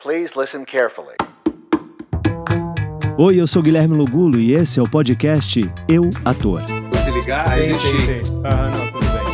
Please listen carefully. Oi, eu sou Guilherme Lugulo e esse é o podcast Eu, Ator. Se ligar, aí a gente... sim, sim. Ah, não, tudo bem.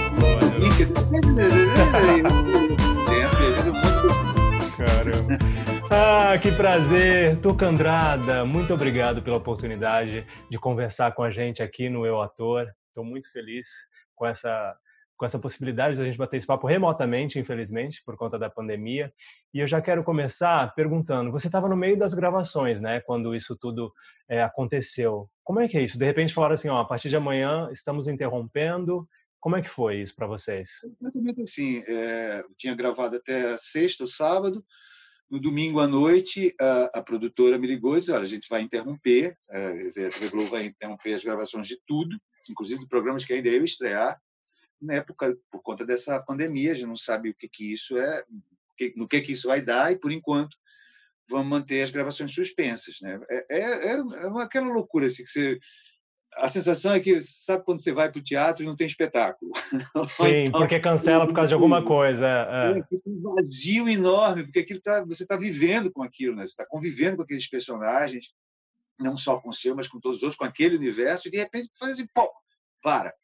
Caramba. Ah, que prazer. Tuca Andrada, muito obrigado pela oportunidade de conversar com a gente aqui no Eu Ator. Estou muito feliz com essa com essa possibilidade de a gente bater esse papo remotamente, infelizmente, por conta da pandemia. E eu já quero começar perguntando: você estava no meio das gravações, né? Quando isso tudo é, aconteceu. Como é que é isso? De repente falaram assim: ó, a partir de amanhã estamos interrompendo. Como é que foi isso para vocês? Exatamente assim. É, tinha gravado até sexta ou sábado. No domingo à noite, a, a, produtora me ligou e disse: Olha, a gente vai interromper, é, a TV Globo vai interromper as gravações de tudo, inclusive de programas que ainda eu estrear, na época, por conta dessa pandemia, a gente não sabe o que, que isso é, no que, que isso vai dar, e por enquanto vamos manter as gravações suspensas. Né? É, é, é aquela loucura assim, que você. A sensação é que, sabe quando você vai para o teatro e não tem espetáculo? Sim, então, porque cancela por causa de alguma coisa. É, é. um vazio enorme, porque aquilo tá, você está vivendo com aquilo, né? você está convivendo com aqueles personagens, não só com o seu, mas com todos os outros, com aquele universo, e de repente faz assim, pô, para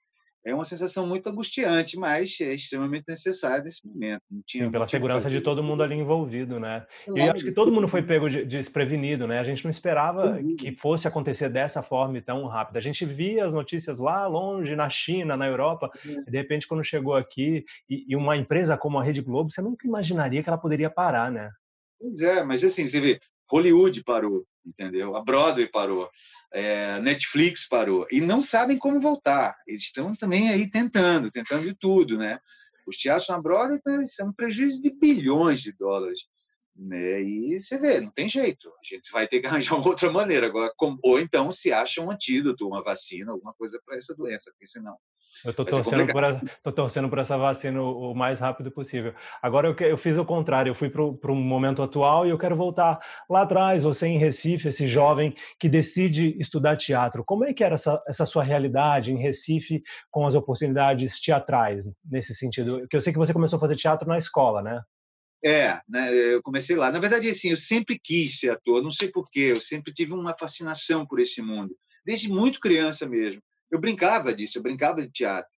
é uma sensação muito angustiante, mas é extremamente necessária nesse momento. Sim, pela segurança de todo mundo ali envolvido, né? Claro. E eu acho que todo mundo foi pego de, desprevenido, né? A gente não esperava que fosse acontecer dessa forma e tão rápida. A gente via as notícias lá longe, na China, na Europa, e de repente quando chegou aqui, e, e uma empresa como a Rede Globo, você nunca imaginaria que ela poderia parar, né? Pois é, mas assim, você vê, Hollywood parou, entendeu? A Broadway parou é, Netflix parou e não sabem como voltar. Eles estão também aí tentando, tentando de tudo, né? Os teatros na Broadway são um prejuízo de bilhões de dólares. Né? E você vê, não tem jeito. A gente vai ter que arranjar uma outra maneira agora. Ou então se acha um antídoto, uma vacina, alguma coisa para essa doença, porque senão eu estou torcendo, por torcendo por essa vacina o, o mais rápido possível. Agora eu, eu fiz o contrário, eu fui para o momento atual e eu quero voltar lá atrás, você em Recife, esse jovem que decide estudar teatro. Como é que era essa, essa sua realidade em Recife com as oportunidades teatrais, nesse sentido? Porque eu sei que você começou a fazer teatro na escola, né? É, né, eu comecei lá. Na verdade, assim, eu sempre quis ser ator, não sei porquê, eu sempre tive uma fascinação por esse mundo, desde muito criança mesmo eu brincava disso, eu brincava de teatro.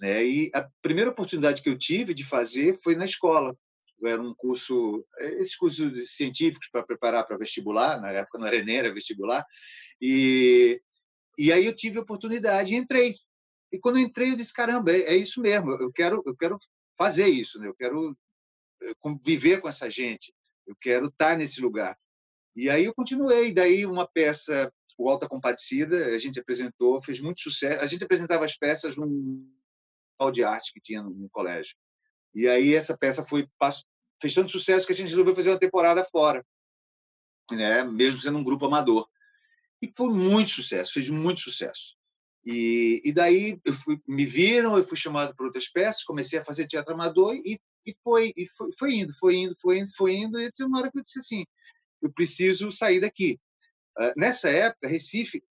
Né? E a primeira oportunidade que eu tive de fazer foi na escola. Era um curso, esses cursos científicos para preparar para vestibular, na época não era Enem, era vestibular. E, e aí eu tive a oportunidade e entrei. E quando eu entrei, eu disse: caramba, é, é isso mesmo, eu quero, eu quero fazer isso, né? eu quero conviver com essa gente, eu quero estar nesse lugar. E aí eu continuei. Daí uma peça o Alta Compadecida, a gente apresentou, fez muito sucesso. A gente apresentava as peças num hall de arte que tinha no, no colégio. E aí essa peça foi fez tanto sucesso que a gente resolveu fazer uma temporada fora, né? Mesmo sendo um grupo amador. E foi muito sucesso, fez muito sucesso. E, e daí eu fui, me viram, eu fui chamado para outras peças, comecei a fazer teatro amador e, e, foi, e foi, foi indo, foi indo, foi indo, foi indo. E uma hora que eu disse assim, eu preciso sair daqui. Ah, nessa época, Recife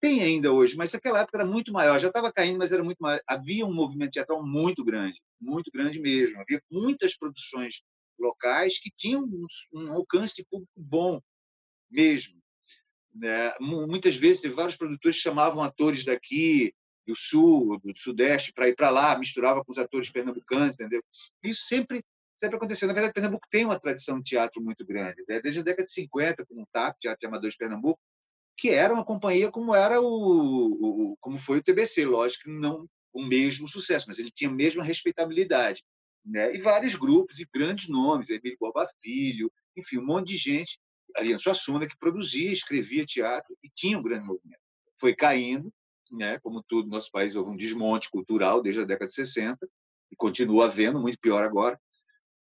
tem ainda hoje, mas naquela época era muito maior, já estava caindo, mas era muito maior. Havia um movimento teatral muito grande, muito grande mesmo. Havia muitas produções locais que tinham um, um alcance de público bom mesmo. Né? Muitas vezes, vários produtores chamavam atores daqui, do sul, do sudeste, para ir para lá, misturava com os atores pernambucanos, entendeu? Isso sempre sempre aconteceu. Na verdade, Pernambuco tem uma tradição de teatro muito grande, né? desde a década de 50, com o TAP, Teatro de Amadores de Pernambuco, que era uma companhia como era o, o como foi o TBC, lógico que não o mesmo sucesso, mas ele tinha a mesma respeitabilidade, né? E vários grupos e grandes nomes, Emílio Borba Filho, enfim, um monte de gente, Ariano Suassuna, que produzia, escrevia teatro e tinha um grande movimento. Foi caindo, né? Como tudo no nosso país houve um desmonte cultural desde a década de 60 e continua havendo, muito pior agora.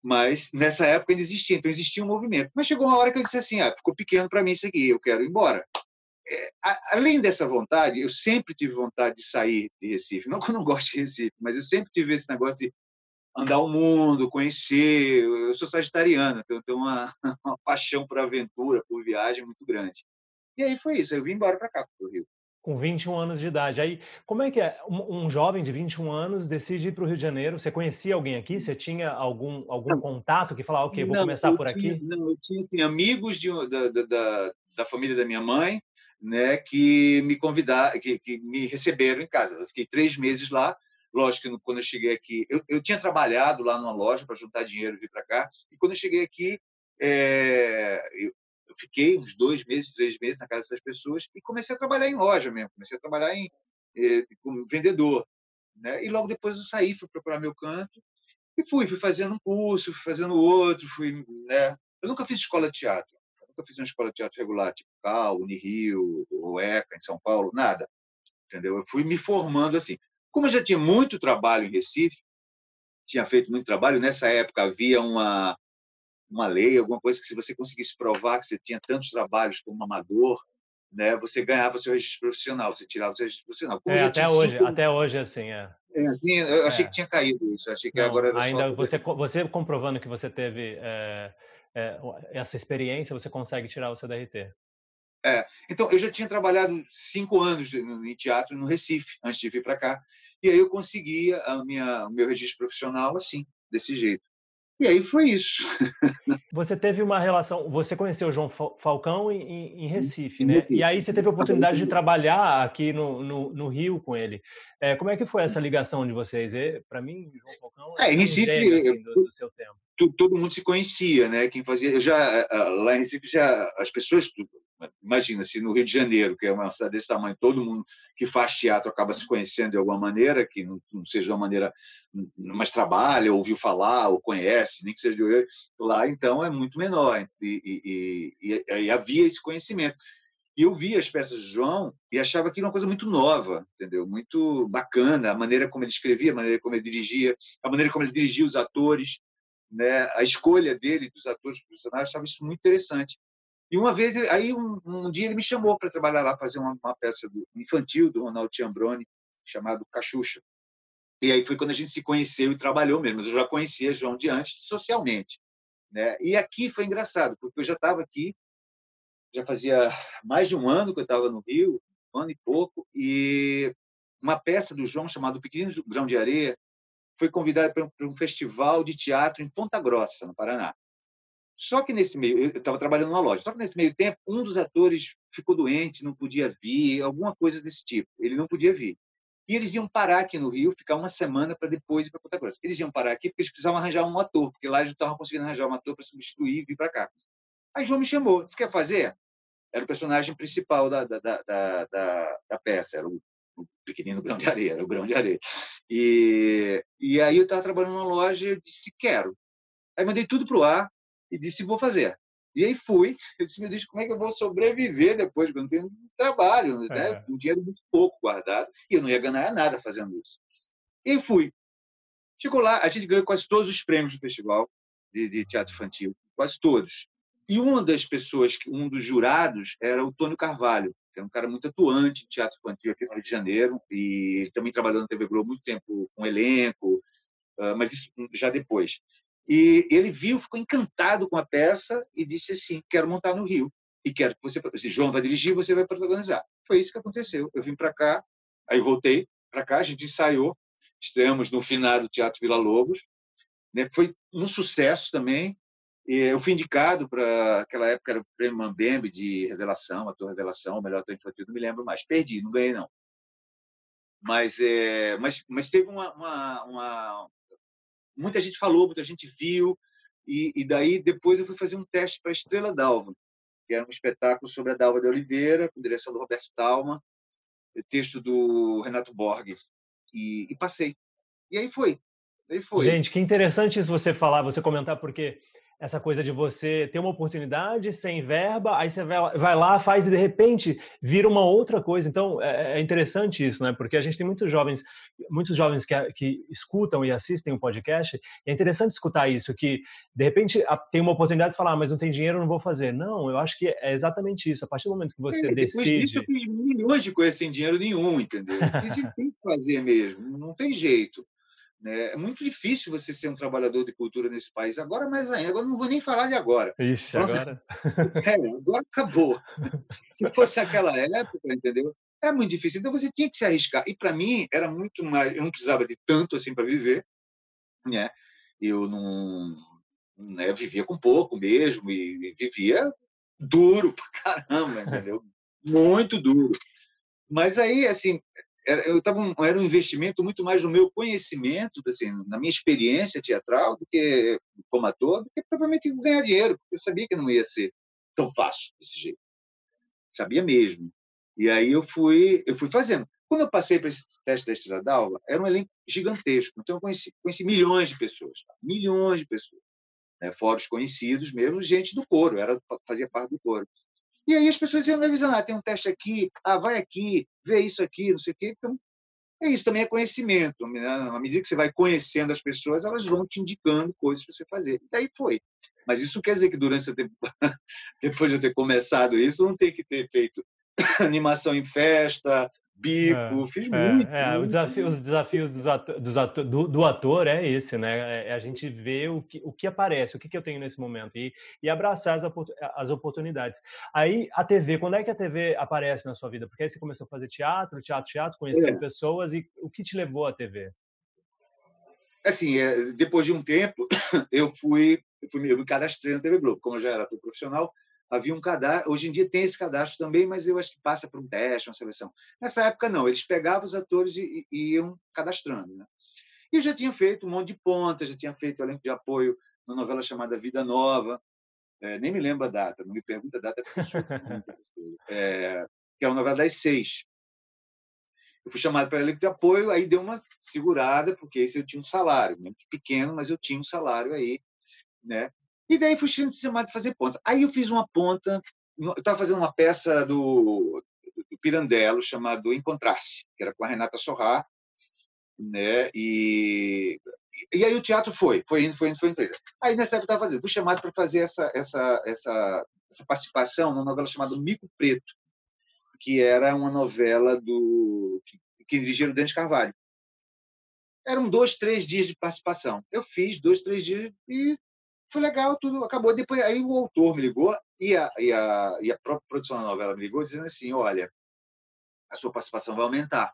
Mas nessa época ainda existia, então existia um movimento. Mas chegou uma hora que eu disse assim: ah, ficou pequeno para mim seguir, eu quero ir embora. É, além dessa vontade, eu sempre tive vontade de sair de Recife. Não que eu não goste de Recife, mas eu sempre tive esse negócio de andar o mundo, conhecer. Eu sou sagitariano, então eu tenho uma, uma paixão por aventura, por viagem muito grande. E aí foi isso, eu vim embora para cá, para o Rio. Com 21 anos de idade. Aí, como é que é? Um, um jovem de 21 anos decide ir para o Rio de Janeiro. Você conhecia alguém aqui? Você tinha algum, algum contato que falava, ok, vou não, começar por tinha, aqui? Não, eu tinha assim, amigos de, da, da, da, família da minha mãe, né, que me convidaram, que, que me receberam em casa. Eu fiquei três meses lá. Lógico que quando eu cheguei aqui, eu, eu tinha trabalhado lá numa loja para juntar dinheiro e vir para cá. E quando eu cheguei aqui, é, eu, eu fiquei uns dois meses, três meses na casa dessas pessoas e comecei a trabalhar em loja mesmo, comecei a trabalhar em, eh, como vendedor. Né? E logo depois eu saí, fui procurar meu canto e fui, fui fazendo um curso, fui fazendo outro, fui, né? Eu nunca fiz escola de teatro, eu nunca fiz uma escola de teatro regular, tipo CAL, Unirio, ou em São Paulo, nada, entendeu? Eu fui me formando assim. Como eu já tinha muito trabalho em Recife, tinha feito muito trabalho, nessa época havia uma, uma lei, alguma coisa que se você conseguisse provar que você tinha tantos trabalhos como amador, né, você ganhava seu registro profissional, você tirava o seu registro profissional. É, até hoje, cinco... até hoje assim é. é assim, eu achei é. que tinha caído isso, achei que Não, agora era ainda só... você você comprovando que você teve é, é, essa experiência, você consegue tirar o seu DRT. É, então eu já tinha trabalhado cinco anos em teatro no Recife antes de vir para cá, e aí eu conseguia a minha o meu registro profissional assim, desse jeito. E aí foi isso. Você teve uma relação, você conheceu o João Falcão em, em Recife, né? E aí você teve a oportunidade de trabalhar aqui no, no, no Rio com ele. É, como é que foi essa ligação de vocês? Para mim, João Falcão é, é Recife, assim, do, do, seu tempo. Todo mundo se conhecia, né? Quem fazia, eu já lá em Recife já as pessoas Imagina, se no Rio de Janeiro, que é uma cidade desse tamanho, todo mundo que faz teatro acaba se conhecendo de alguma maneira, que não, não seja de uma maneira, mas trabalha, ouviu falar, ou conhece, nem que seja de lá, então é muito menor. E, e, e, e, havia esse conhecimento. E eu via as peças de João e achava que era uma coisa muito nova, entendeu? Muito bacana, a maneira como ele escrevia, a maneira como ele dirigia, a maneira como ele dirigia os atores, né? a escolha dele dos atores profissionais, achava isso muito interessante. E uma vez, aí um, um dia ele me chamou para trabalhar lá, fazer uma, uma, peça do, infantil do Ronaldo Tiambroni, chamado Cachucha. E aí foi quando a gente se conheceu e trabalhou mesmo. Eu já conhecia João de antes, socialmente. Né? E aqui foi engraçado, porque eu já estava aqui, já fazia mais de um ano que eu estava no Rio, um ano e pouco, e uma peça do João chamada Pequeno Grão de Areia foi convidada para um festival de teatro em Ponta Grossa, no Paraná. Só que nesse meio, eu estava trabalhando na loja, só que nesse meio tempo, um dos atores ficou doente, não podia vir, alguma coisa desse tipo. Ele não podia vir. E eles iam parar aqui no Rio, ficar uma semana para depois ir para Ponta Grossa. Eles iam parar aqui porque eles precisavam arranjar um ator, porque lá eles não estavam conseguindo arranjar um ator para substituir e vir para cá. Aí João me chamou, disse: quer fazer? Era o personagem principal da, da, da, da, da peça, era o, o pequenino grão de areia, era o grão de areia. E, e aí eu estava trabalhando numa loja e disse: quero. Aí mandei tudo para o ar, e disse: vou fazer. E aí fui. Eu disse: meu Deus, como é que eu vou sobreviver depois, quando não tenho trabalho, né? É. um dinheiro muito pouco guardado, e eu não ia ganhar nada fazendo isso. E fui. Chegou lá, a gente ganhou quase todos os prêmios do festival de, de teatro infantil, quase todos. E uma das pessoas, um dos jurados, era o Tônio Carvalho, que é um cara muito atuante em teatro infantil aqui no Rio de Janeiro, e ele também trabalhou na TV Globo muito tempo com elenco, ah, mas isso já depois. E ele viu, ficou encantado com a peça e disse assim: quero montar no Rio e quero que você, se João vai dirigir, você vai protagonizar. Foi isso que aconteceu. Eu vim para cá, aí voltei para cá, a gente ensaiou, estreamos no finado Teatro Vila Lobos, né? Foi um sucesso também. Eu fui indicado para aquela época era o Prêmio Mambembe de revelação, ator revelação, melhor ator infantil, não me lembro mais. Perdi, não ganhei não. Mas é, mas mas teve uma, uma, uma muita gente falou, muita gente viu, e, e daí depois eu fui fazer um teste para Estrela d'Alva, que era um espetáculo sobre a Dalva de Oliveira, com direção do Roberto Talma, texto do Renato Borg, e, e passei. E aí foi. Aí foi. Gente, que interessante isso você falar, você comentar, porque essa coisa de você ter uma oportunidade sem verba, aí você vai lá, faz e de repente vira uma outra coisa. Então é, é interessante isso, né? Porque a gente tem muitos jovens, muitos jovens que, que escutam e assistem o um podcast. E é interessante escutar isso, que de repente tem uma oportunidade de falar, ah, mas não tem dinheiro, não vou fazer. Não, eu acho que é exatamente isso. A partir do momento que você é, decide. Disso, eu fiz milhões de coisas sem dinheiro nenhum, entendeu? Isso tem que fazer mesmo, não tem jeito. Né? É muito difícil você ser um trabalhador de cultura nesse país agora, mais ainda. Agora não vou nem falar de agora. Ixi, agora. É, agora acabou. Se fosse aquela época, entendeu? É muito difícil. Então você tinha que se arriscar. E para mim era muito mais. Eu não precisava de tanto assim para viver, né? Eu não. Né, vivia com pouco mesmo e, e vivia duro pra caramba, entendeu? muito duro. Mas aí, assim, era, eu tava, era um investimento muito mais no meu conhecimento, assim, na minha experiência teatral, do que como ator, do que provavelmente ganhar dinheiro, porque eu sabia que não ia ser tão fácil desse jeito. Sabia mesmo. E aí eu fui, eu fui fazendo. Quando eu passei para esse teste da Estrela d'Alva, era um elenco gigantesco. Então eu conheci, conheci milhões de pessoas, tá? milhões de pessoas. Né? Fora os conhecidos mesmo, gente do coro, era, fazia parte do coro. E aí as pessoas iam me avisando, ah, tem um teste aqui, ah, vai aqui, vê isso aqui, não sei o quê. Então, é isso também é conhecimento. Né? À medida que você vai conhecendo as pessoas, elas vão te indicando coisas para você fazer. E daí foi. Mas isso quer dizer que durante tempo, depois de eu ter começado isso, não tem que ter feito animação em festa, bico, é, fiz é, muito, é, muito, desafio, Os desafios dos ator, dos ator, do, do, ator é esse, né? É, é a gente ver o que, o que aparece, o que, que eu tenho nesse momento e, e abraçar as, as oportunidades. Aí, a TV, quando é que a TV aparece na sua vida? Porque aí você começou a fazer teatro, teatro, teatro, conhecendo é. pessoas e o que te levou à TV? Assim, é, depois de um tempo, eu fui, eu fui eu me cadastrei na TV Globo. Como eu já era ator profissional, havia um cadastro. Hoje em dia tem esse cadastro também, mas eu acho que passa por um teste, uma seleção. Nessa época, não. Eles pegavam os atores e, e iam cadastrando. Né? E eu já tinha feito um monte de pontas, já tinha feito elenco de apoio na novela chamada Vida Nova. É, nem me lembro a data, não me pergunta a data, é, que é uma novela das seis. Eu fui chamado para elenco de apoio, aí deu uma segurada, porque esse eu tinha um salário, pequeno, mas eu tinha um salário aí, né? E daí fui chamado de fazer pontas. Aí eu fiz uma ponta, eu estava fazendo uma peça do, do Pirandello chamado Encontrar-se, que era com a Renata Sorrá, né? E, e aí o teatro foi, foi indo, foi indo, foi indo. Aí nessa época eu estava fazendo, fui chamado para fazer essa, essa, essa, essa participação numa novela chamada Mico Preto, que era uma novela do que, que dirigiu o Dante Carvalho. Eram dois, três dias de participação. Eu fiz dois, três dias e foi legal, tudo acabou. Depois, aí o autor me ligou e a, e a, e a própria produção da novela me ligou dizendo assim: olha, a sua participação vai aumentar.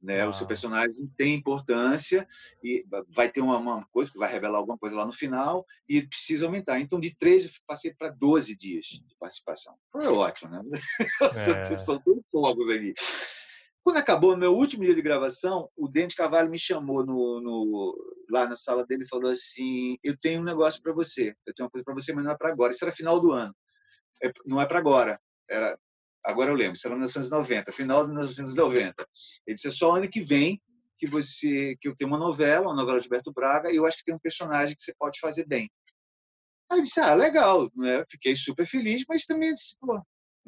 Né? Ah. O seu ah. personagem tem importância e vai ter uma, uma, coisa que vai revelar alguma coisa lá no final e precisa aumentar. Então, de três, eu passei para 12 dias de participação. Foi ótimo, né? É. São todos fogos aqui. Quando acabou meu último dia de gravação, o Dente Cavalho me chamou no, no, lá na sala dele e falou assim: Eu tenho um negócio para você. Eu tenho uma coisa para você, mas não é para agora. Isso era final do ano. É, não é para agora. Era, agora eu lembro, isso era 1990, final de 1990. Ele disse: É só ano que vem que você que eu tenho uma novela, uma novela de Alberto Braga, e eu acho que tem um personagem que você pode fazer bem. Aí eu disse: Ah, legal. Né? Fiquei super feliz, mas também disse: Pô,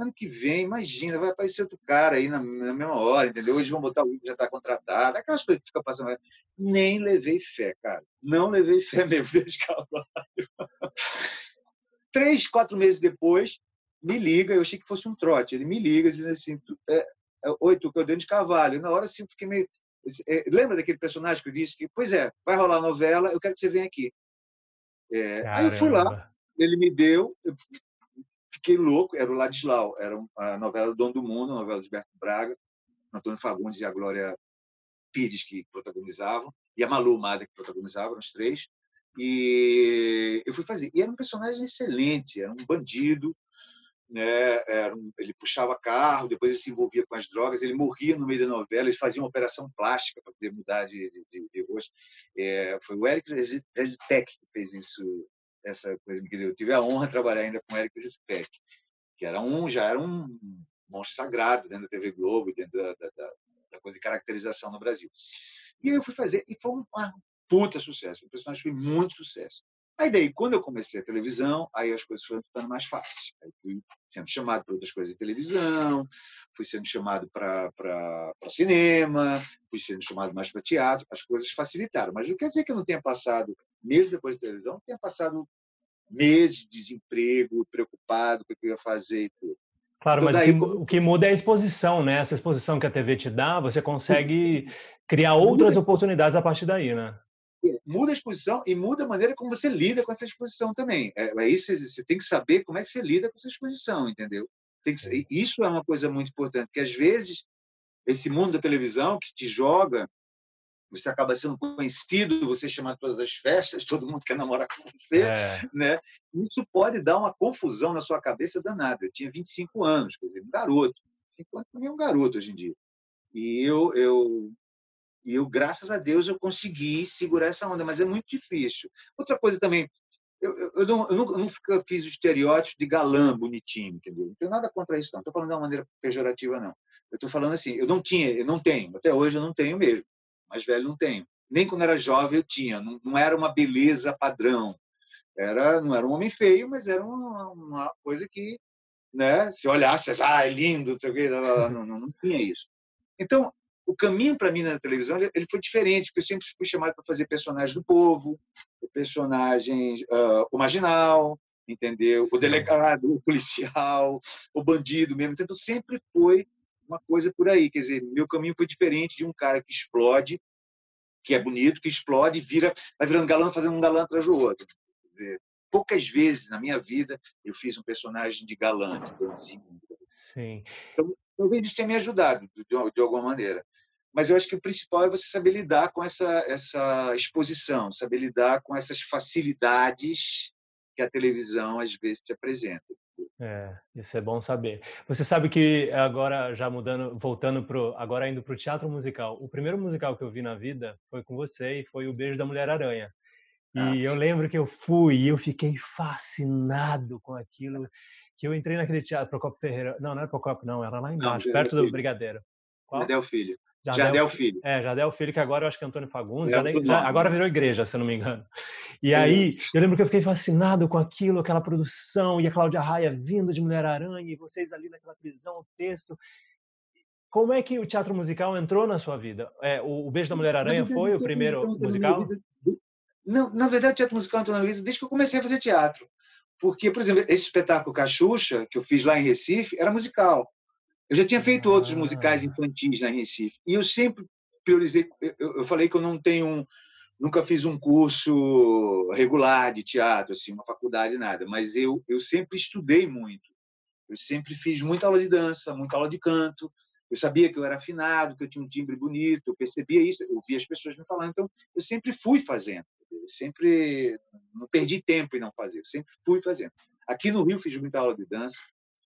ano que vem, imagina, vai aparecer outro cara aí na, na mesma hora, entendeu? Hoje vão botar o que já está contratado, aquelas coisas que fica passando. Nem levei fé, cara. Não levei fé mesmo desde cavalo. Três, quatro meses depois, me liga, eu achei que fosse um trote. Ele me liga, dizendo assim: é, é, Oi, tu que eu dentro de cavalo. na hora, assim, fiquei meio. É, lembra daquele personagem que eu disse que, pois é, vai rolar a novela, eu quero que você venha aqui. É, aí eu fui lá, ele me deu, eu fiquei louco, era o Ladislau, era a novela do Dom do Mundo, a novela de Berto Braga, Antônio Fagundes e a Glória Pires que protagonizavam, e a Malu Mada que protagonizavam, os três. E eu fui fazer. E era um personagem excelente, era um bandido, né? Era um, ele puxava carro, depois ele se envolvia com as drogas, ele morria no meio da novela, ele fazia uma operação plástica para poder mudar de, de, de rosto. É, foi o Eric Rezitek que fez isso essa coisa. Quer dizer, eu tive a honra de trabalhar ainda com Eric Speck, que era um, já era um monstro sagrado dentro da TV Globo, dentro da, da, da coisa de caracterização no Brasil. E aí eu fui fazer, e foi um puta sucesso. O personagem foi muito sucesso. Aí daí, quando eu comecei a televisão, aí as coisas foram ficando mais fáceis. Aí fui sendo chamado para outras coisas de televisão, fui sendo chamado para cinema, fui sendo chamado mais para teatro, as coisas facilitaram. Mas não quer dizer que eu não tenha passado mesmo depois da televisão, tenha passado meses de desemprego, preocupado com o que eu ia fazer e tudo. Claro, então, mas daí, o, que, o que muda é a exposição, né? Essa exposição que a TV te dá, você consegue criar outras muda, oportunidades a partir daí, né? É, muda a exposição e muda a maneira como você lida com essa exposição também. É, é isso, você tem que saber como é que você lida com essa exposição, entendeu? Que, isso é uma coisa muito importante, porque às vezes esse mundo da televisão que te joga, você acaba sendo conhecido, você chama todas as festas, todo mundo quer namorar com você, é. né? Isso pode dar uma confusão na sua cabeça danada. Eu tinha 25 anos, quer dizer, um garoto. 25 anos também é um garoto hoje em dia. E eu, eu, eu, graças a Deus, eu consegui segurar essa onda, mas é muito difícil. Outra coisa também, eu, eu, eu, não, eu nunca fiz o estereótipo de galã bonitinho, entendeu? Não tenho nada contra isso, não. Estou falando de uma maneira pejorativa, não. Eu estou falando assim, eu não tinha, eu não tenho, até hoje eu não tenho mesmo. Mais velho não tenho. Nem quando era jovem eu tinha. Não, não era uma beleza padrão. Era, não era um homem feio, mas era uma, uma coisa que, né? Se olhasse, ah, é lindo, não, não, não tinha isso. Então, o caminho para mim na televisão ele foi diferente, porque eu sempre fui chamado para fazer personagens do povo, personagens uh, o marginal, entendeu? O delegado, o policial, o bandido mesmo. Então sempre foi uma coisa por aí, quer dizer, meu caminho foi diferente de um cara que explode, que é bonito, que explode, vira, vai virando galã, fazendo um galã atrás do outro. Dizer, poucas vezes na minha vida eu fiz um personagem de galã, de bonzinho. Sim. Então, talvez isso tenha me ajudado de, de alguma maneira mas eu acho que o principal é você saber lidar com essa, essa exposição, saber lidar com essas facilidades que a televisão às vezes te apresenta. É, isso é bom saber. Você sabe que agora já mudando, voltando pro, agora indo para o teatro musical. O primeiro musical que eu vi na vida foi com você e foi o Beijo da Mulher Aranha. E ah. eu lembro que eu fui e eu fiquei fascinado com aquilo. Que eu entrei naquele teatro, Procopio Ferreira. Não, não era Procopio, não, era lá embaixo, não, perto do Brigadeiro. Qual? Del Filho. Jardel, Filho. É, Jardel Filho, que agora eu acho que é Antônio Fagundes, já, já, agora virou igreja, se eu não me engano. E aí, eu lembro que eu fiquei fascinado com aquilo, aquela produção, e a Cláudia Raia vindo de Mulher-Aranha, e vocês ali naquela prisão, o texto. Como é que o teatro musical entrou na sua vida? É, o, o Beijo da Mulher-Aranha foi o primeiro musical? Não, na verdade, o teatro musical entrou na minha vida desde que eu comecei a fazer teatro. Porque, por exemplo, esse espetáculo Cachucha, que eu fiz lá em Recife, era musical. Eu já tinha feito ah. outros musicais infantis na Recife e eu sempre priorizei. Eu, eu falei que eu não tenho, um, nunca fiz um curso regular de teatro, assim, uma faculdade nada, mas eu eu sempre estudei muito. Eu sempre fiz muita aula de dança, muita aula de canto. Eu sabia que eu era afinado, que eu tinha um timbre bonito, eu percebia isso, eu via as pessoas me falando. Então, eu sempre fui fazendo. Eu sempre não perdi tempo em não fazer, eu sempre fui fazendo. Aqui no Rio fiz muita aula de dança,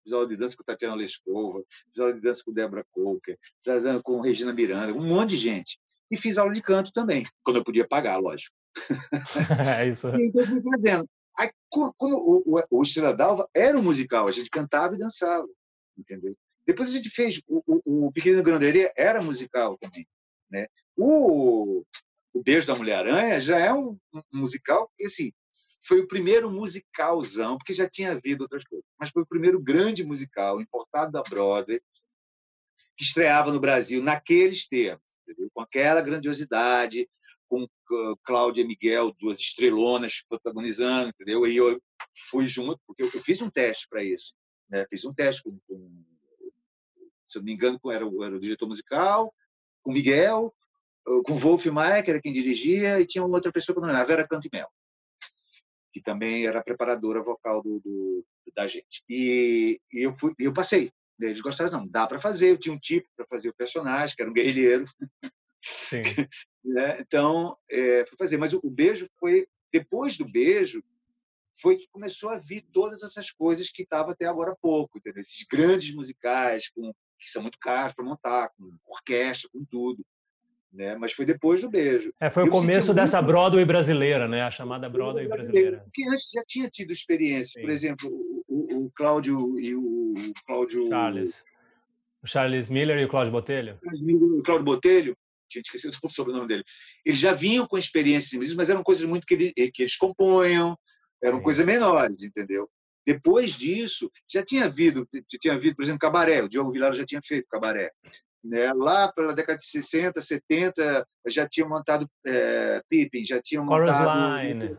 fiz aula de dança com Tatiana Lescova, fiz aula de dança com Débora Coker, fiz aula de dança com Regina Miranda, um monte de gente. E fiz aula de canto também, quando eu podia pagar, lógico. é isso. então, eu fui fazendo. Aí, o, o, o Estrela d'Alva era um musical, a gente cantava e dançava, entendeu? Depois a gente fez o, o, o Pequeno Granderia era musical também, né? O, o Beijo da Mulher-Aranha já é um, um musical, e assim, foi o primeiro musicalzão, porque já tinha havido outras coisas, mas foi o primeiro grande musical importado da Broadway que estreava no Brasil naqueles termos, entendeu? com aquela grandiosidade, com uh, Cláudia e Miguel, duas estrelonas protagonizando, entendeu? E eu fui junto, porque eu, fiz um teste para isso. Né? Fiz um teste com, com, se eu não me engano, era era o diretor musical, com Miguel, uh, com Wolf Maia, que era quem dirigia, e tinha uma outra pessoa que não era, a Vera Cantimel que também era preparadora vocal do, do da gente. E, e, eu fui, eu passei. Eles gostaram, não, dá para fazer. Eu tinha um tipo para fazer o personagem, que era um guerrilheiro. Sim. né? Então, é, fui fazer. Mas o, o beijo foi depois do beijo foi que começou a vir todas essas coisas que estava até agora há pouco, entendeu? esses grandes musicais com, que são muito caros para montar, com orquestra, com tudo né? Mas foi depois do beijo. É, foi o começo dessa muito... Broadway brasileira, né? A chamada Broadway brasileira. Porque antes já tinha tido experiência. Sim. Por exemplo, o, o, Cláudio e o Cláudio... Charles. O Charles Miller e o Cláudio Botelho. O Cláudio Botelho, tinha esquecido o sobrenome dele. Eles já vinham com experiência, mas eram coisas muito que, ele, que eles componham, eram Sim. coisas menores, entendeu? Depois disso, já tinha havido, tinha havido, por exemplo, cabaré. O Diogo Vilar já tinha feito cabaré. Né? Lá pela década de 60, 70, já tinham montado é, Pippin, já tinham montado...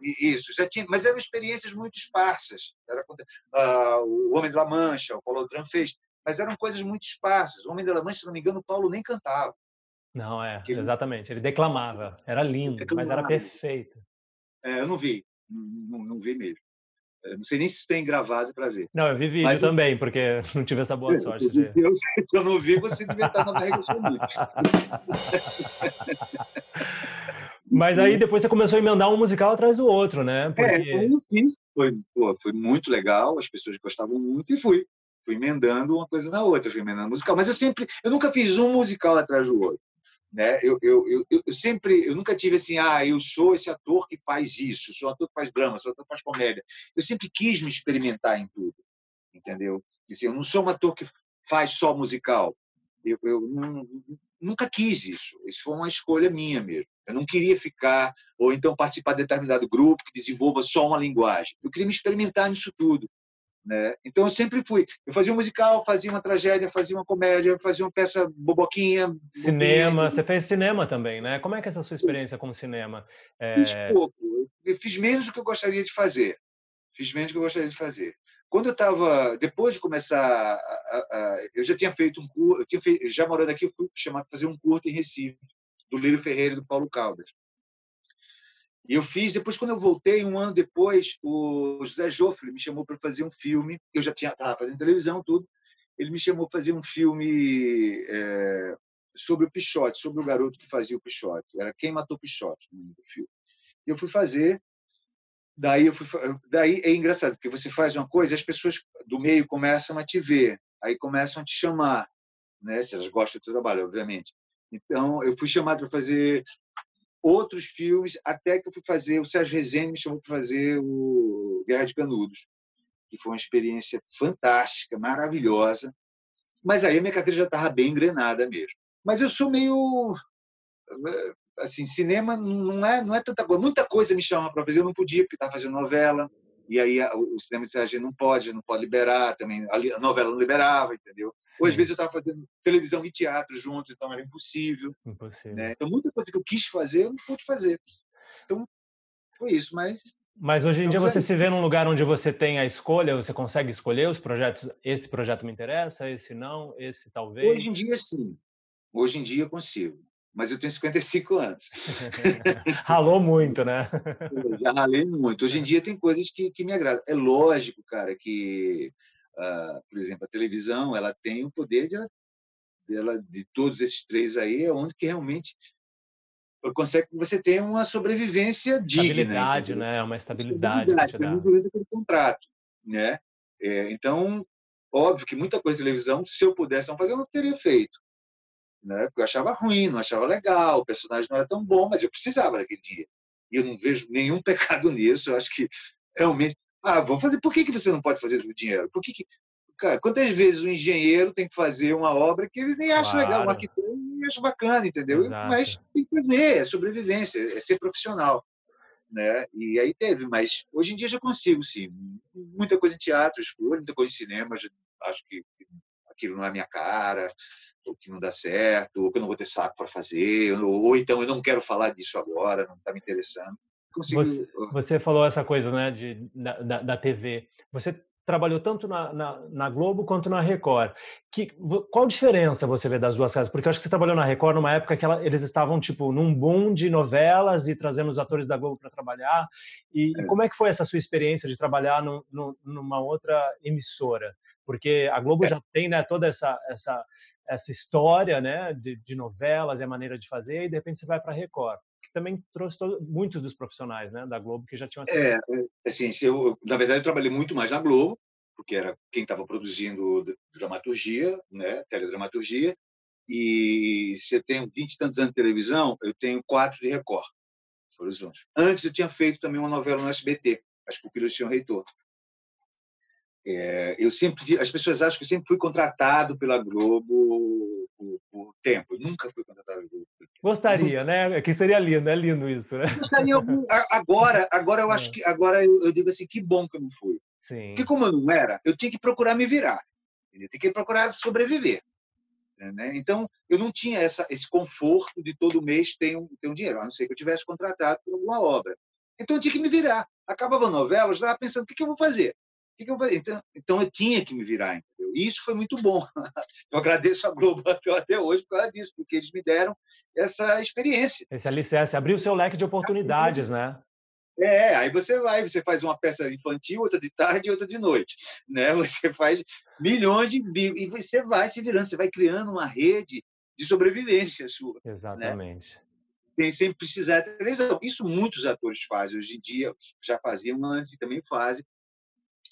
Isso, já tinha, mas eram experiências muito esparsas. Era, uh, o Homem da Mancha, o Paulo Dran fez, mas eram coisas muito esparsas. O Homem da Mancha, se não me engano, o Paulo nem cantava. Não, é, ele, exatamente. Ele declamava. Era lindo, declamava. mas era perfeito. É, eu não vi, não, não vi mesmo. Eu não sei nem se tem gravado para ver. Não, eu vi vídeo Mas, também, porque não tive essa boa sorte. De... Eu, eu não vi, você devia estar na barriga Mas aí depois você começou a emendar um musical atrás do outro, né? É, porque... É, eu fiz. Foi, pô, foi muito legal, as pessoas gostavam muito e fui. Fui emendando uma coisa na outra, fui emendando musical. Mas eu sempre, eu nunca fiz um musical atrás do outro. Né? Eu, eu, eu, eu, sempre, eu nunca tive assim, ah, eu sou esse ator que faz isso, sou ator que faz drama, sou ator que faz comédia. Eu sempre quis me experimentar em tudo, entendeu? Assim, eu não sou um ator que faz só musical. Eu, eu não, nunca quis isso. Isso foi uma escolha minha mesmo. Eu não queria ficar ou então participar de determinado grupo que desenvolva só uma linguagem. Eu queria me experimentar nisso tudo. Né? Então eu sempre fui. Eu fazia um musical, fazia uma tragédia, fazia uma comédia, fazia uma peça boboquinha. Cinema, você fez cinema também, né? Como é que é essa sua experiência com cinema? É... Fiz pouco. Eu fiz menos do que eu gostaria de fazer. Fiz menos do que eu gostaria de fazer. Quando eu estava, depois de começar, a, a, a, eu já tinha feito um curso, já morando aqui, eu fui chamado para fazer um curto em Recife, do Lírio Ferreira e do Paulo Caldas. E eu fiz, depois, quando eu voltei, um ano depois, o José Joffre me chamou para fazer um filme. Eu já tinha estava fazendo televisão, tudo. Ele me chamou para fazer um filme é, sobre o Pichote, sobre o garoto que fazia o Pichote. Era Quem Matou o Pichote, o nome do filme. E eu fui fazer. Daí, eu fui, daí é engraçado, porque você faz uma coisa, as pessoas do meio começam a te ver, aí começam a te chamar, né? se elas gostam do seu trabalho, obviamente. Então, eu fui chamado para fazer outros filmes, até que eu fui fazer, o Sérgio Rezende me chamou para fazer o Guerra de Canudos, que foi uma experiência fantástica, maravilhosa. Mas aí a minha carteira já estava bem engrenada mesmo. Mas eu sou meio assim, cinema não é não é tanta coisa, muita coisa me chama para fazer, eu não podia porque estava fazendo novela e aí o cinema de gente não pode, não pode liberar também, a novela não liberava, entendeu? Sim. Ou às vezes eu estava fazendo televisão e teatro junto, então era impossível. impossível. Né? Então muita coisa que eu quis fazer, eu não pude fazer. Então foi isso, mas mas hoje em dia você se vê num lugar onde você tem a escolha, você consegue escolher os projetos, esse projeto me interessa, esse não, esse talvez? Hoje em dia sim. Hoje em dia eu consigo mas eu tenho 55 anos. Ralou muito, né? já ralei muito. Hoje em dia tem coisas que, que me agradam. É lógico, cara, que, uh, por exemplo, a televisão ela tem o poder de, ela, de todos esses três aí, é onde que realmente consegue que você tenha uma sobrevivência digna. Estabilidade, né? É uma estabilidade. estabilidade durante aquele contrato, né? É, então, óbvio que muita coisa de televisão, se eu pudesse não fazer, eu não teria feito né? Porque eu achava ruim, não achava legal, o personagem não era tão bom, mas eu precisava daquele dia. E eu não vejo nenhum pecado nisso. Eu acho que realmente, ah, vamos fazer. Por que, que você não pode fazer do dinheiro? Por que, que cara, quantas vezes o engenheiro tem que fazer uma obra que ele nem acha claro. legal, o arquiteto nem acha bacana, entendeu? Exato. Mas tem que fazer, é sobrevivência, é ser profissional. Né? E aí teve, mas hoje em dia já consigo, sim. Muita coisa em teatro, escolho, muita coisa em cinema, acho que aquilo não é minha cara ou que não dá certo, ou que eu não vou ter saco para fazer, ou, ou, então eu não quero falar disso agora, não está me interessando. Consigo... Você, você, falou essa coisa né, de, da, da TV. Você trabalhou tanto na, na, na, Globo quanto na Record. Que, qual diferença você vê das duas casas? Porque eu acho que você trabalhou na Record numa época que ela, eles estavam tipo num boom de novelas e trazendo os atores da Globo para trabalhar. E, é. e, como é que foi essa sua experiência de trabalhar no, no, numa outra emissora? Porque a Globo é. já tem né, toda essa, essa essa história né, de, de novelas e a maneira de fazer, e de repente você vai para a Record, que também trouxe todo, muitos dos profissionais né, da Globo que já tinham essa. É, é, assim, eu, na verdade, eu trabalhei muito mais na Globo, porque era quem estava produzindo dramaturgia, né, teledramaturgia, e se eu tenho 20 e tantos anos de televisão, eu tenho quatro de Record, Horizonte. Antes eu tinha feito também uma novela no SBT, As Pupilas do Senhor Reitor. É, eu sempre, as pessoas acham que eu sempre fui contratado pela Globo por, por tempo. Eu nunca fui contratado pela Globo. Gostaria, né? Que seria lindo, é lindo isso, né? Gostaria agora, agora eu acho é. que agora eu, eu, digo assim, que bom que eu não fui. Sim. Porque como eu não era, eu tinha que procurar me virar. Eu tinha que procurar sobreviver. Né? Então, eu não tinha essa, esse conforto de todo mês ter um, ter um dinheiro, a não ser que eu tivesse contratado por alguma obra. Então, eu tinha que me virar. Acabava a novela, eu estava pensando, o que, que eu vou fazer? que, que eu vou então, então eu tinha que me virar, E isso foi muito bom. Eu agradeço a Globo até hoje por causa disso, porque eles me deram essa experiência. Esse alicerce, abriu o seu leque de oportunidades, né? É, aí você vai, você faz uma peça infantil, outra de tarde e outra de noite, né? Você faz milhões de e você vai se virando, você vai criando uma rede de sobrevivência sua. Né? Exatamente. Né? Sem precisar de televisão. Isso muitos atores fazem hoje em dia, já faziam antes e também fazem.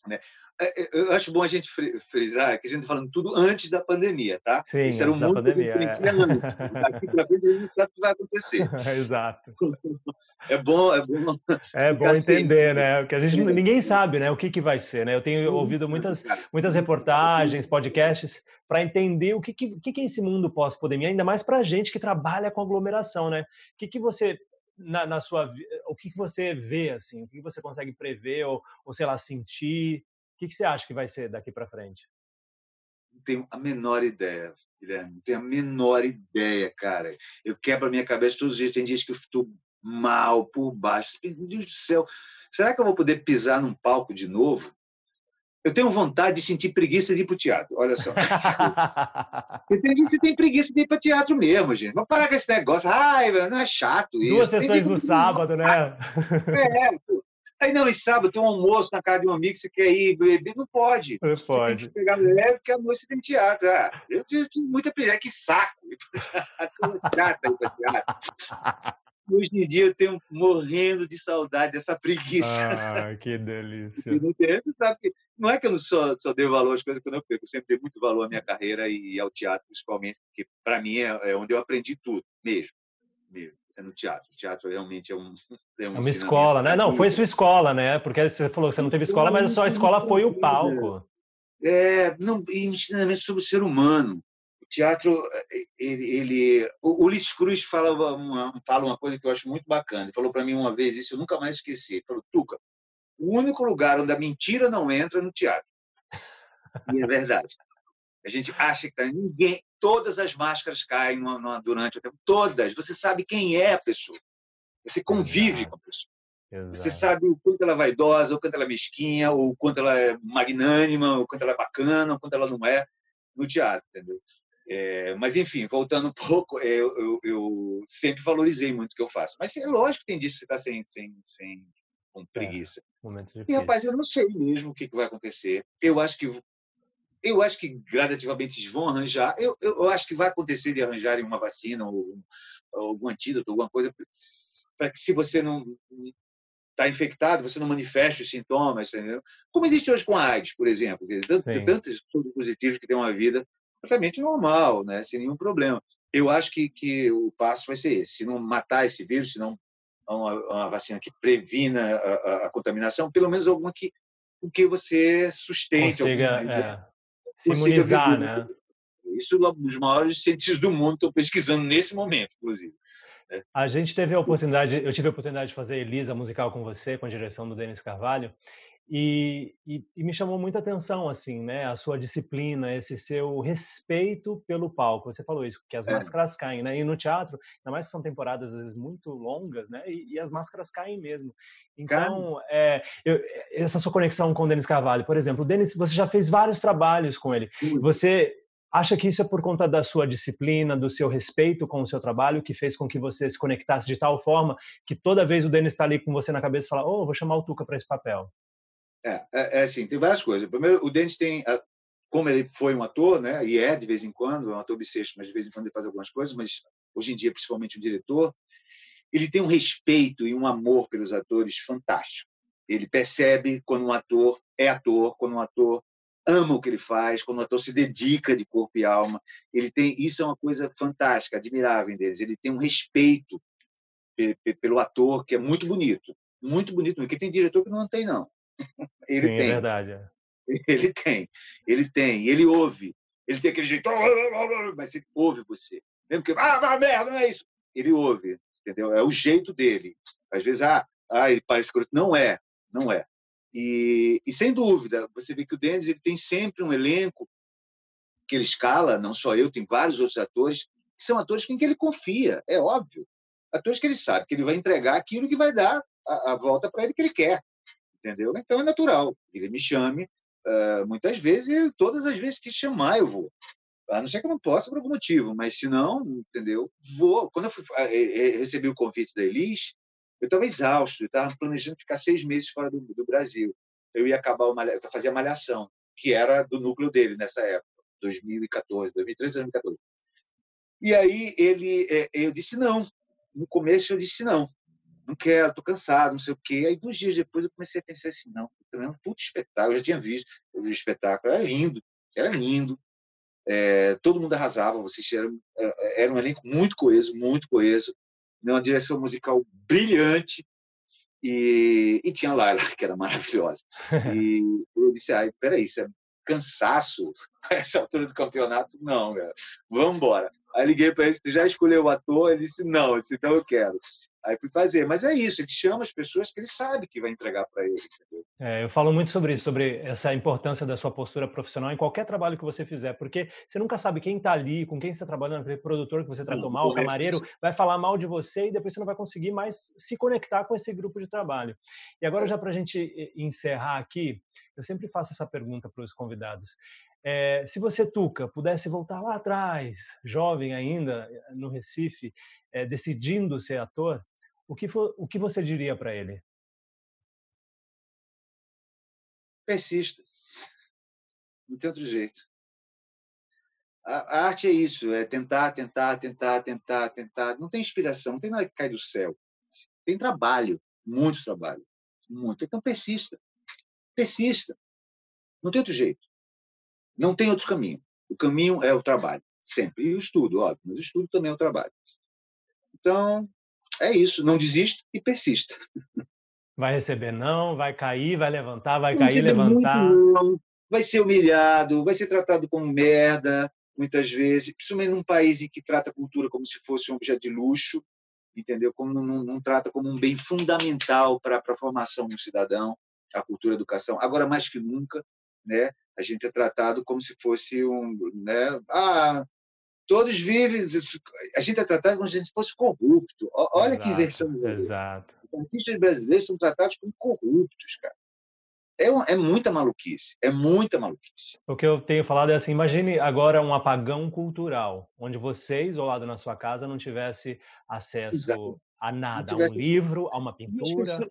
Né? É, é, eu acho bom a gente frisar que a gente está falando tudo antes da pandemia, tá? Sim, Isso era um mundo pandemia, que é. antes. Daqui para frente a gente sabe o que vai acontecer. Exato. É bom, é bom. É bom entender, né? Que a gente ninguém sabe, né? O que que vai ser, né? Eu tenho ouvido muitas muitas reportagens, podcasts para entender o que que, que, que é esse mundo pós-pandemia, ainda mais para a gente que trabalha com aglomeração, né? O que que você na, na sua o que que você vê assim? O que você consegue prever ou, ou sei lá sentir? O que, que você acha que vai ser daqui para frente? Não tenho a menor ideia, Guilherme. Não tenho a menor ideia, cara. Eu quebro a minha cabeça todos os dias. Tem dias que eu estou mal, por baixo. Meu Deus do céu. Será que eu vou poder pisar num palco de novo? Eu tenho vontade de sentir preguiça de ir para o teatro. Olha só. tem gente que tem preguiça de ir para o teatro mesmo, gente. Vamos parar com esse negócio. Ai, não é chato isso. Duas sessões no sábado, né? É, Aí não, e sábado tem um almoço na casa de um amigo que você quer ir beber, não pode. Não pode. Você tem que pegar leve porque a noite tem teatro. Ah, eu tenho muita preguiça, que saco. Chata ir teatro. Hoje em dia eu tenho morrendo de saudade dessa preguiça. Ah, que delícia. Não, tem, sabe que, não é que eu não só, só dei valor às coisas que eu não perco, eu sempre dei muito valor à minha carreira e ao teatro, principalmente, porque para mim é, é onde eu aprendi tudo, mesmo. mesmo é no teatro. O teatro realmente é um. É, um é uma escola, né? Não, foi sua escola, né? Porque você falou que você não teve escola, mas a sua escola foi o palco. É, não, ensinamento sobre o ser humano. O teatro, ele. ele o Ulisses Cruz fala uma, fala uma coisa que eu acho muito bacana. Ele falou para mim uma vez isso, eu nunca mais esqueci. Ele falou, Tuca, o único lugar onde a mentira não entra é no teatro. E é verdade. A gente acha que ninguém, todas as máscaras caem no, no, durante o tempo, todas. Você sabe quem é a pessoa. Você convive Exato. com a pessoa. Exato. Você sabe o quanto ela é vaidosa, o quanto ela é mesquinha, ou o quanto ela é magnânima, o quanto ela é bacana, o quanto ela não é no teatro, entendeu? É, mas, enfim, voltando um pouco, é, eu, eu, eu, sempre valorizei muito o que eu faço. Mas é lógico que tem dias que você está sem, sem, sem, com é, preguiça. É, e, rapaz, eu não sei mesmo o que, que vai acontecer. Eu acho que eu acho que gradativamente eles vão arranjar. Eu, eu, eu acho que vai acontecer de arranjarem uma vacina ou, ou algum antídoto, alguma coisa, para que se você não está infectado, você não manifeste os sintomas, entendeu? Como existe hoje com a AIDS, por exemplo. Tem tantos positivos que têm uma vida completamente normal, né? sem nenhum problema. Eu acho que, que o passo vai ser esse. Se não matar esse vírus, se não uma, uma vacina que previna a, a, a, contaminação, pelo menos alguma que, que você sustente. Consiga, alguma, se imunizar, né? Isso os maiores cientistas do mundo estão pesquisando nesse momento, inclusive. Né? A gente teve a oportunidade, eu tive a oportunidade de fazer Elisa musical com você, com a direção do Denis Carvalho, e, e, e, me chamou muita atenção, assim, né? A sua disciplina, esse seu respeito pelo palco. Você falou isso, que as é. máscaras caem, né? E no teatro, ainda mais que são temporadas às vezes muito longas, né? E, e as máscaras caem mesmo. Então, é, eu, essa sua conexão com o Denis Carvalho, por exemplo, o Denis, você já fez vários trabalhos com ele. Você acha que isso é por conta da sua disciplina, do seu respeito com o seu trabalho, que fez com que você se conectasse de tal forma que toda vez o Denis está ali com você na cabeça e fala: Oh, vou chamar o Tuca para esse papel? É, é, é, assim, tem várias coisas. Primeiro, o Denis tem, como ele foi um ator, né, e é de vez em quando, é um ator bissexto, mas de vez em quando ele faz algumas coisas, mas hoje em dia, principalmente o diretor, ele tem um respeito e um amor pelos atores fantástico. Ele percebe quando um ator é ator, quando um ator ama o que ele faz, quando um ator se dedica de corpo e alma. Ele tem isso é uma coisa fantástica, admirável deles. Ele tem um respeito pelo ator que é muito bonito, muito bonito. Porque tem diretor que não tem não. Ele Sim, é tem. É verdade. É. Ele tem, ele tem, ele ouve. Ele tem aquele jeito, mas ele ouve você. Mesmo que, ah, merda, não é isso. Ele ouve, entendeu? É o jeito dele. Às vezes, ah, ah ele parece que não é, não é. E, e sem dúvida, você vê que o Dennis ele tem sempre um elenco que ele escala, não só eu, tem vários outros atores, que são atores com quem ele confia, é óbvio. Atores que ele sabe que ele vai entregar aquilo que vai dar a, a volta para ele que ele quer entendeu? Então é natural ele me chame uh, muitas vezes e todas as vezes que chamar eu vou. A não ser que eu não possa por algum motivo, mas se não, entendeu? Vou. Quando eu fui, recebi o convite da Elis, Eu estava exausto, eu estava planejando ficar seis meses fora do, do Brasil. Eu ia acabar, uma, eu fazia malhação, que era do núcleo dele nessa época, 2014, 2013, 2014. E aí ele, é, eu disse não. No começo eu disse não, não quero, estou cansado, não sei o quê. Aí, dois dias depois, eu comecei a pensar assim: não, é um puto espetáculo. Eu já tinha visto o espetáculo, era lindo, era lindo. É, todo mundo arrasava, vocês eram, era um elenco muito coeso, muito coeso, uma direção musical brilhante. E, e tinha Laila, que era maravilhosa. E eu disse: ai, peraí, isso é cansaço essa altura do campeonato? Não, cara, vamos embora. Aí liguei para ele, já escolheu o ator? Ele disse: não, eu disse, então eu quero. Aí fui fazer. Mas é isso, ele chama as pessoas que ele sabe que vai entregar para ele. É, eu falo muito sobre isso, sobre essa importância da sua postura profissional em qualquer trabalho que você fizer, porque você nunca sabe quem está ali, com quem você está trabalhando, aquele produtor que você tratou mal, o camareiro, vai falar mal de você e depois você não vai conseguir mais se conectar com esse grupo de trabalho. E agora, já para a gente encerrar aqui, eu sempre faço essa pergunta para os convidados. É, se você, Tuca, pudesse voltar lá atrás, jovem ainda, no Recife, é, decidindo ser ator, o que, for, o que você diria para ele? Persista. Não tem outro jeito. A, a, arte é isso, é tentar, tentar, tentar, tentar, tentar. Não tem inspiração, não tem nada que cai do céu. Tem trabalho, muito trabalho, muito. Então persista, persista. Não tem outro jeito. Não tem outro caminho. O caminho é o trabalho, sempre. E o estudo, óbvio, mas o estudo também é o trabalho. Então, é isso, não desista e persista. Vai receber não, vai cair, vai levantar, vai não cair, levantar. Não, vai ser humilhado, vai ser tratado como merda, muitas vezes, principalmente num país em que trata a cultura como se fosse um objeto de luxo, entendeu? Como não, não trata como um bem fundamental para a formação do cidadão, a cultura, a educação. Agora mais que nunca, né? A gente é tratado como se fosse um, né? Ah, todos vivem. A gente é tratado como se fosse corrupto. Olha exato, que inversão. Exato. Os artistas brasileiros são tratados como corruptos, cara. É, é, muita maluquice, é muita maluquice. O que eu tenho falado é assim, imagine agora um apagão cultural, onde você, isolado na sua casa, não tivesse acesso Exato. a nada, tivesse... a um livro, a uma pintura.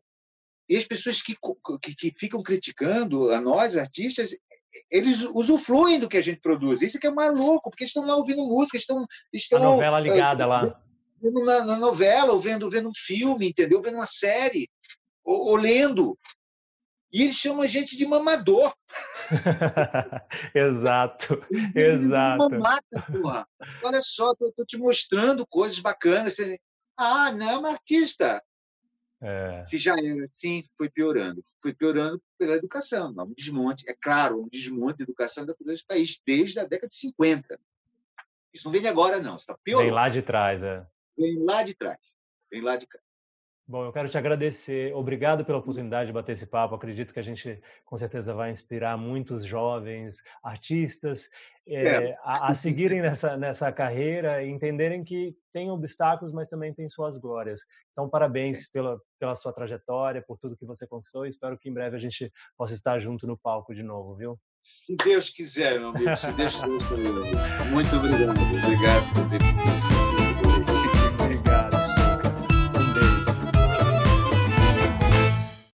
E as pessoas que, que, que, ficam criticando a nós, artistas, eles usufruem do que a gente produz. Isso que é maluco, porque estão lá ouvindo música, estão, estão a novela ligada é, lá. Vendo na, na, novela, ou vendo, vendo um filme, entendeu? Vendo uma série, ou, ou lendo. E eles chamam a gente de mamador. exato, exato. Mamata, porra. Olha só, estou te mostrando coisas bacanas. Ah, não é uma artista. É. Se já era assim, foi piorando. Foi piorando pela educação. Um desmonte, é claro, um desmonte da educação da cultura desse país desde a década de 50. Isso não vem de agora, não. Está piorando. Vem lá de trás, é. Vem lá de trás. Vem lá de cá. Bom, eu quero te agradecer. Obrigado pela oportunidade de bater esse papo. Acredito que a gente, com certeza, vai inspirar muitos jovens artistas é, a, a, seguirem nessa, nessa carreira e entenderem que tem obstáculos, mas também tem suas glórias. Então, parabéns pela, pela sua trajetória, por tudo que você conquistou. Espero que em breve a gente possa estar junto no palco de novo, viu? Se Deus quiser, meu amigo. Se Deus quiser. Muito obrigado. Obrigado.